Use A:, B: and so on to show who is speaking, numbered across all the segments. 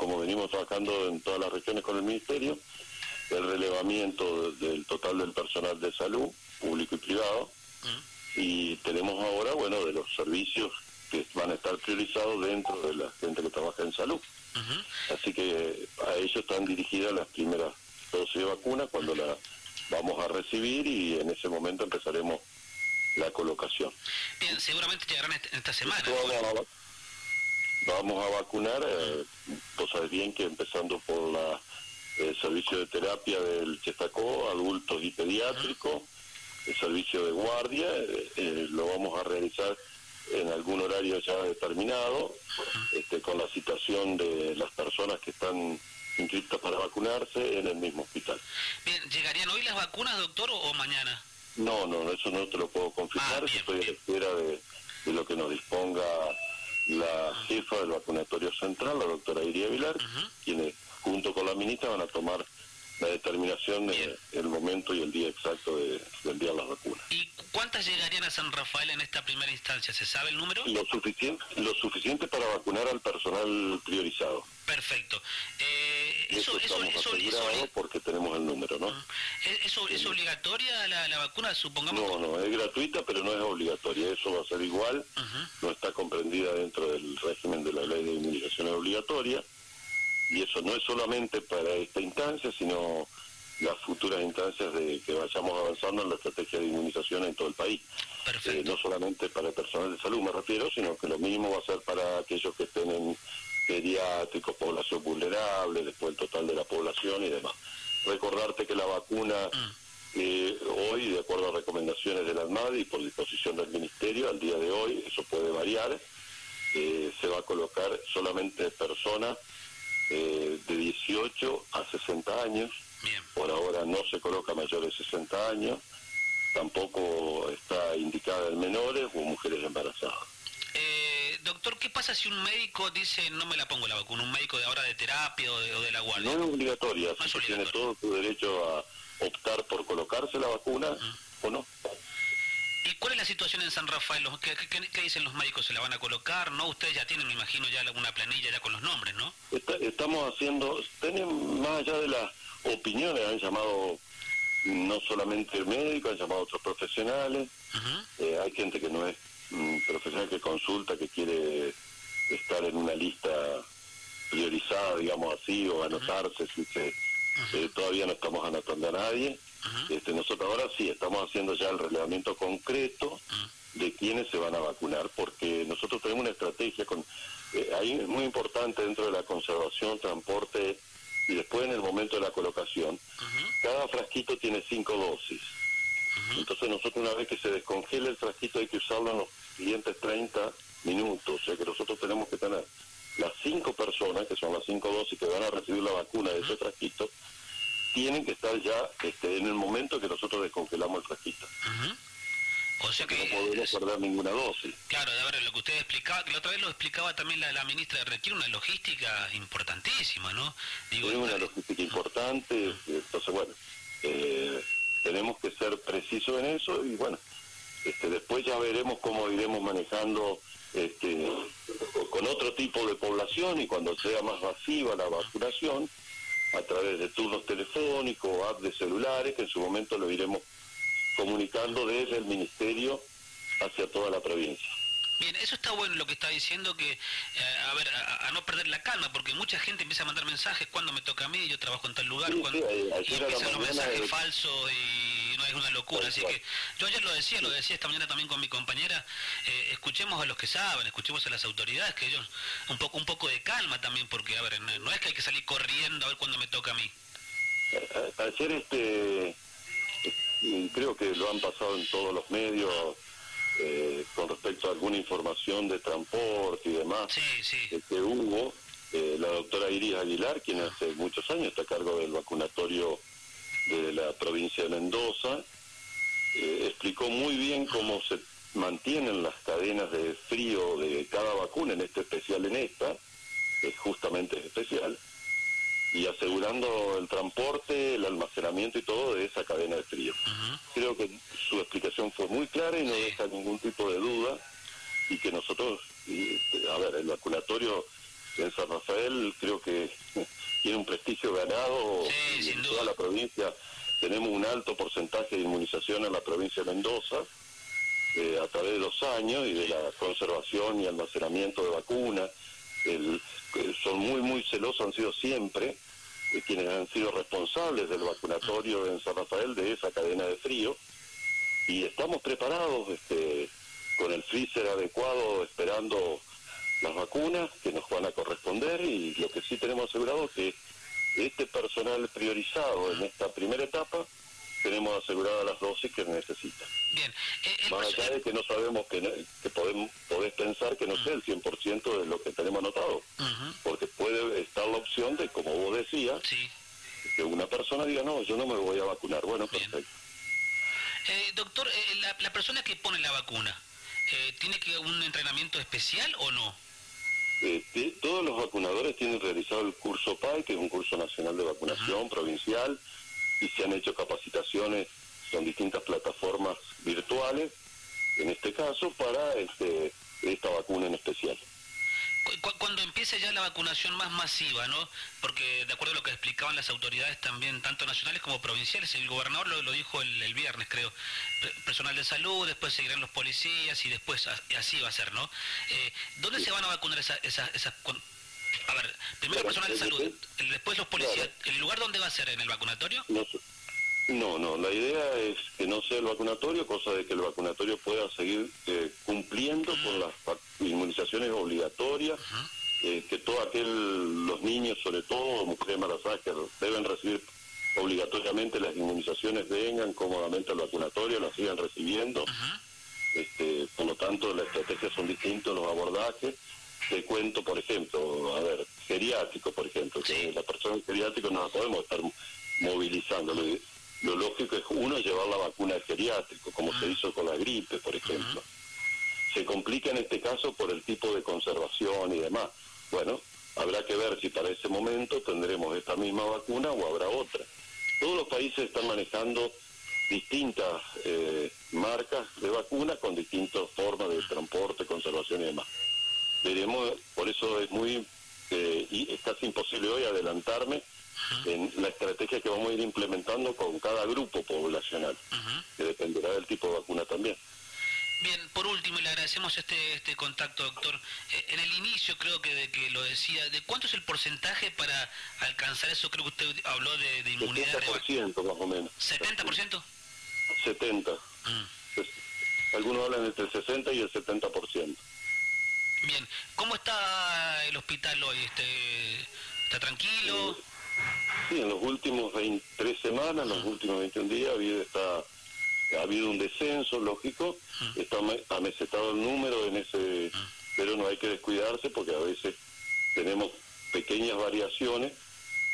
A: como venimos trabajando en todas las regiones con el Ministerio, el relevamiento del total del personal de salud, público y privado, y tenemos ahora, bueno, de los servicios que van a estar priorizados dentro de la gente que trabaja en salud. Así que a ellos están dirigidas las primeras dosis de vacunas cuando la vamos a recibir y en ese momento empezaremos la colocación.
B: Bien, seguramente llegarán esta semana.
A: Vamos a, vacunar, eh, vos sabés bien que empezando por la el servicio de terapia del Chestacó, adultos y pediátricos, el servicio de guardia, eh, eh, lo vamos a realizar en algún horario ya determinado, este, con la citación de las personas que están inscritas para vacunarse en el mismo hospital.
B: Bien, ¿llegarían hoy las vacunas, doctor, o mañana?
A: No, no, eso no te lo puedo confirmar, ah, estoy a la espera de, lo que nos disponga la jefa del vacunatorio central, la doctora Iria Vilar, quien junto con la ministra van a tomar la determinación del momento y el día exacto de, enviar las vacunas.
B: ¿Y cuántas llegarían a San Rafael en esta primera instancia? ¿Se sabe el número?
A: Lo suficiente, lo suficiente para vacunar al personal priorizado.
B: Perfecto. Eh,
A: eso, eso, eso, eso, porque tenemos el número, ¿no?
B: ¿Es, es obligatoria la, vacuna, supongamos?
A: No, no, es gratuita, pero no es obligatoria. Eso va a ser igual. No está comprendida dentro del régimen de la ley de inmunización obligatoria y eso no es solamente para esta instancia, sino las futuras instancias de que vayamos avanzando en la estrategia de inmunización en todo el país. Eh, no solamente para el personal de salud me refiero, sino que lo mismo va a ser para aquellos que estén en pediátricos, población vulnerable, después el total de la población y demás. Recordarte que la vacuna mm. eh, hoy, de acuerdo a recomendaciones de la ANMAD y por disposición del Ministerio, al día de hoy, eso puede variar, eh, se va a colocar solamente personas eh, de 18 a 60 años. Por ahora no se coloca mayor de 60 años. Tampoco está indicada en menores o mujeres embarazadas.
B: Eh, doctor, ¿qué pasa si un médico dice no me la pongo la vacuna? ¿Un médico de ahora de terapia o de, la guardia?
A: No es obligatoria. Tiene todo su derecho a optar por colocarse la vacuna o no.
B: ¿Y cuál es la situación en San Rafael? ¿Qué, dicen los médicos? ¿Se la van a colocar? ¿No? Ustedes ya tienen, me imagino, ya una planilla ya con los nombres, ¿no?
A: estamos haciendo, tenemos más allá de las opiniones, han llamado no solamente médicos, han llamado otros profesionales, eh, hay gente que no es mm, que consulta, que quiere estar en una lista priorizada, digamos así, o anotarse, si se, eh, todavía no estamos anotando a nadie. Este, nosotros ahora sí estamos haciendo ya el relevamiento concreto de quiénes se van a vacunar, porque nosotros tenemos una estrategia con eh, ahí es muy importante dentro de la conservación, transporte y después en el momento de la colocación. Cada frasquito tiene cinco dosis. Entonces nosotros una vez que se descongela el frasquito hay que usarlo en los siguientes 30 minutos, o sea que nosotros tenemos que tener las cinco personas, que son las cinco dosis que van a recibir la vacuna de ese frasquito, tienen que estar ya este, en el momento que nosotros descongelamos el frasquito.
B: O sea que
A: no podemos perder ninguna dosis.
B: Claro, de ver, lo que usted explicaba, que la otra vez lo explicaba también la, ministra, requiere una logística importantísima, ¿no?
A: Digo, una logística importante, entonces bueno, eh, tenemos que ser precisos en eso y bueno, este, después ya veremos cómo iremos manejando este, con otro tipo de población y cuando sea más masiva la vacunación, a través de turnos telefónicos, o apps de celulares, que en su momento lo iremos comunicando desde el Ministerio hacia toda la provincia.
B: Bien, eso está bueno lo que está diciendo, que, eh, a ver, a, no perder la calma, porque mucha gente empieza a mandar mensajes cuando me toca a mí, yo trabajo en tal lugar, cuando, y empiezan los mensajes falsos y no es una locura. Así que yo ayer lo decía, lo decía esta mañana también con mi compañera, eh, escuchemos a los que saben, escuchemos a las autoridades, que ellos, un poco, un poco de calma también, porque, a ver, no es que hay que salir corriendo a ver cuándo me toca a mí.
A: Ayer este creo que lo han pasado en todos los medios eh, con respecto a alguna información de transporte y demás que hubo, eh, la doctora Iris Aguilar, quien hace muchos años está a cargo del vacunatorio de la provincia de Mendoza, eh, explicó muy bien cómo se mantienen las cadenas de frío de cada vacuna, en este especial en esta, es justamente especial, y asegurando el transporte, el almacenamiento y todo de esa cadena de frío. Creo que su explicación fue muy clara y no deja ningún tipo de duda y que nosotros, a ver, el vacunatorio en San Rafael creo que tiene un prestigio ganado en toda la provincia. Tenemos un alto porcentaje de inmunización en la provincia de Mendoza eh, a través de los años y de la conservación y almacenamiento de vacunas. El, son muy, muy celosos, han sido siempre eh, quienes han sido responsables del vacunatorio en San Rafael de esa cadena de frío. Y estamos preparados este, con el freezer adecuado, esperando las vacunas que nos van a corresponder y lo que sí tenemos asegurado es que este personal priorizado en esta primera etapa tenemos aseguradas las dosis que necesita. Bien. Eh, Más allá de que no sabemos que, que podemos, podés pensar que no sea el 100% de lo que tenemos anotado, porque puede estar la opción de, como vos decías, que una persona diga, no, yo no me voy a vacunar. Bueno, perfecto.
B: Eh, doctor, eh, la, la, persona que pone la vacuna, eh, ¿tiene que un entrenamiento especial o no?
A: Eh, todos los vacunadores tienen realizado el curso PAI, que es un curso nacional de vacunación provincial, y se han hecho capacitaciones con distintas plataformas virtuales, en este caso, para este, esta vacuna en especial
B: cuando empiece ya la vacunación más masiva, ¿no? Porque de acuerdo a lo que explicaban las autoridades también, tanto nacionales como provinciales, el gobernador lo, dijo el, viernes, creo, personal de salud, después seguirán los policías y después así va a ser, ¿no? Eh, ¿Dónde se van a vacunar esas... Esa, esa, a ver, primero personal de salud, después los policías, ¿el lugar dónde va a ser? ¿En el vacunatorio?
A: No, no, la idea es que no sea el vacunatorio, cosa de que el vacunatorio pueda seguir eh, cumpliendo con las inmunizaciones obligatorias, eh, que todos aquel, los niños, sobre todo, mujeres embarazadas, que deben recibir obligatoriamente las inmunizaciones, vengan cómodamente al vacunatorio, las sigan recibiendo. este, por lo tanto, las estrategias son distintas, los abordajes. Te cuento, por ejemplo, a ver, geriátrico, por ejemplo, que la persona geriátrica no la podemos estar movilizando lo lógico es uno llevar la vacuna al geriátrico, como se hizo con la gripe, por ejemplo. Se complica en este caso por el tipo de conservación y demás. Bueno, habrá que ver si para ese momento tendremos esta misma vacuna o habrá otra. Todos los países están manejando distintas eh, marcas de vacunas con distintas formas de transporte, conservación y demás. Veremos, por eso es muy, eh, y es casi imposible hoy adelantarme en la estrategia que vamos a ir implementando con cada grupo poblacional, que dependerá del tipo de vacuna también.
B: Bien, por último, y le agradecemos este, este contacto, doctor. Eh, en el inicio creo que, de que lo decía, ¿de cuánto es el porcentaje para alcanzar eso? Creo que usted habló de, de inmunidad.
A: 70% más o menos.
B: ¿70%?
A: 70%. Algunos hablan entre el 60 y el 70%.
B: Bien, ¿cómo está el hospital hoy? Este, ¿Está tranquilo?
A: Sí, en los últimos 23 semanas, en los últimos 21 días, ha habido, está, ha habido un descenso, lógico, está amesetado el número en ese, pero no hay que descuidarse porque a veces tenemos pequeñas variaciones.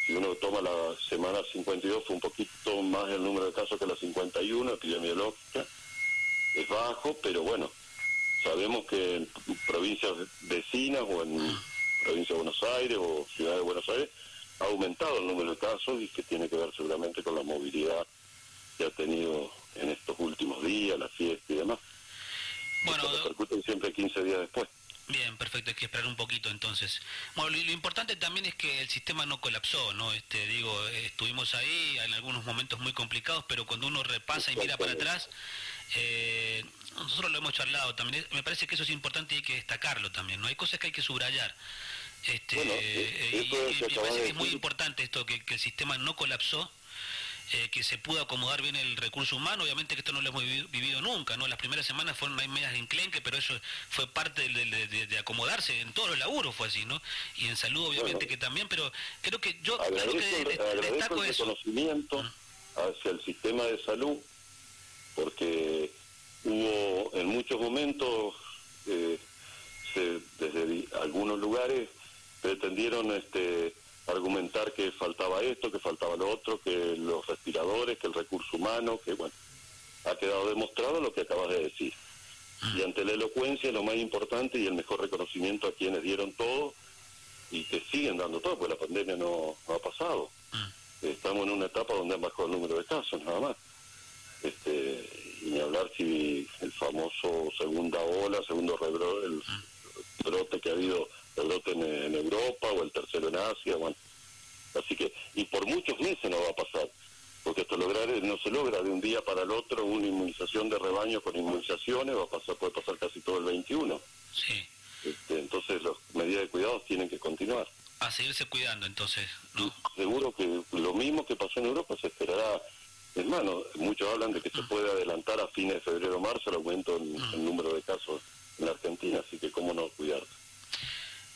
A: Si uno toma la semana 52, fue un poquito más el número de casos que la 51 epidemiológica. Es bajo, pero bueno, sabemos que en provincias vecinas o en provincia de Buenos Aires o ciudad de Buenos Aires ha aumentado el número de casos y que tiene que ver seguramente con la movilidad que ha tenido en estos últimos días, la fiesta y demás. Bueno, repercuten siempre 15 días después.
B: Bien, perfecto, hay que esperar un poquito entonces. Bueno, lo, importante también es que el sistema no colapsó, ¿no? Este, digo, estuvimos ahí en algunos momentos muy complicados, pero cuando uno repasa y mira para atrás, eh, nosotros lo hemos charlado también, me parece que eso es importante y hay que destacarlo también, ¿no? Hay cosas que hay que subrayar. Este, eh, y, me parece que es muy importante esto, que, el sistema no colapsó, eh, que se pudo acomodar bien el recurso humano, obviamente que esto no lo hemos vivido, nunca, ¿no? Las primeras semanas fueron medias enclenque, pero eso fue parte de, acomodarse, en todos los laburos fue así, ¿no? Y en salud obviamente que también, pero creo que yo
A: que destaco el reconocimiento hacia el sistema de salud, porque hubo en muchos momentos, eh, desde algunos lugares, pretendieron este, argumentar que faltaba esto, que faltaba lo otro, que los respiradores, que el recurso humano, que bueno, ha quedado demostrado lo que acabas de decir. Y ante la elocuencia, lo más importante y el mejor reconocimiento a quienes dieron todo y que siguen dando todo, porque la pandemia no, ha pasado. Estamos en una etapa donde han bajado el número de casos, nada más. Este, y ni hablar si el famoso segunda ola, segundo rebrote, el brote que ha habido el otro en, Europa o el tercero en Asia, bueno. Así que, y por muchos meses no va a pasar, porque esto lograr, no se logra de un día para el otro una inmunización de rebaño con inmunizaciones, va a pasar, puede pasar casi todo el 21.
B: Sí.
A: Este, entonces las medidas de cuidado tienen que continuar.
B: A seguirse cuidando entonces, ¿no?
A: Seguro que lo mismo que pasó en Europa se esperará es más, muchos hablan de que se puede adelantar a fines de febrero o marzo el aumento en el número de casos en la Argentina, así que cómo no cuidarse.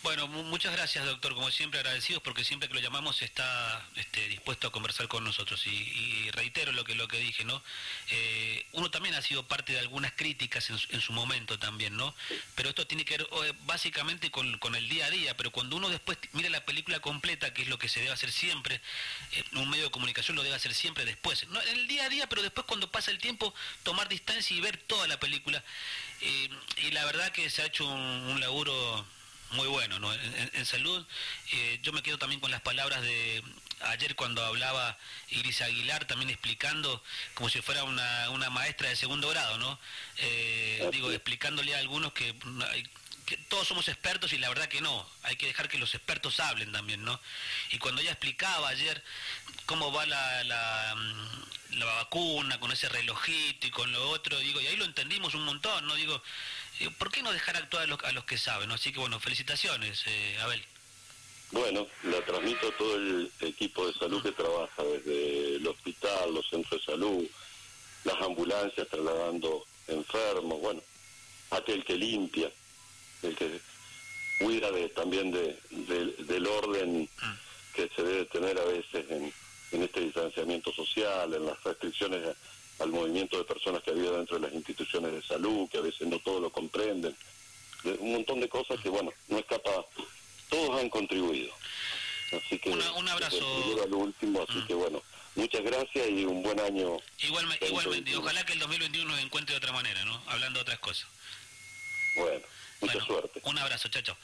B: Bueno, muchas gracias, doctor. Como siempre, agradecidos porque siempre que lo llamamos está este, dispuesto a conversar con nosotros. Y, reitero lo que lo que dije, ¿no? Eh, uno también ha sido parte de algunas críticas en, su momento también, ¿no? Pero esto tiene que ver eh, básicamente con, el día a día. Pero cuando uno después mira la película completa, que es lo que se debe hacer siempre, en un medio de comunicación lo debe hacer siempre después. No en el día a día, pero después cuando pasa el tiempo, tomar distancia y ver toda la película. Eh, y la verdad que se ha hecho un laburo muy bueno. ¿no? En, salud, eh, yo me quedo también con las palabras de ayer cuando hablaba Iris Aguilar, también explicando como si fuera una, una maestra de segundo grado, ¿no? Eh, digo, explicándole a algunos que, que, todos somos expertos y la verdad que no, hay que dejar que los expertos hablen también, ¿no? Y cuando ella explicaba ayer cómo va la, la, la vacuna con ese relojito y con lo otro, digo, y ahí lo entendimos un montón, ¿no? Digo, ¿por qué no dejar actuar a los, que saben? Así que bueno, felicitaciones, eh, Abel.
A: Bueno, la transmito a todo el equipo de salud que trabaja desde el hospital, los centros de salud, las ambulancias trasladando enfermos, bueno, aquel que limpia, el que cuida de, también de, del orden mm. que se debe tener a veces en, en este distanciamiento social, en las restricciones al movimiento de personas que había dentro de las instituciones de salud, que a veces no todos lo comprenden, un montón de cosas que, bueno, no escapa, todos han contribuido. Así que,
B: un abrazo.
A: Lo último, así mm. que bueno, muchas gracias y un buen año.
B: Igualmente, igualmente, ojalá que el 2021 nos encuentre de otra manera, ¿no? Hablando de otras cosas.
A: Bueno, mucha suerte.
B: Un abrazo, chacho.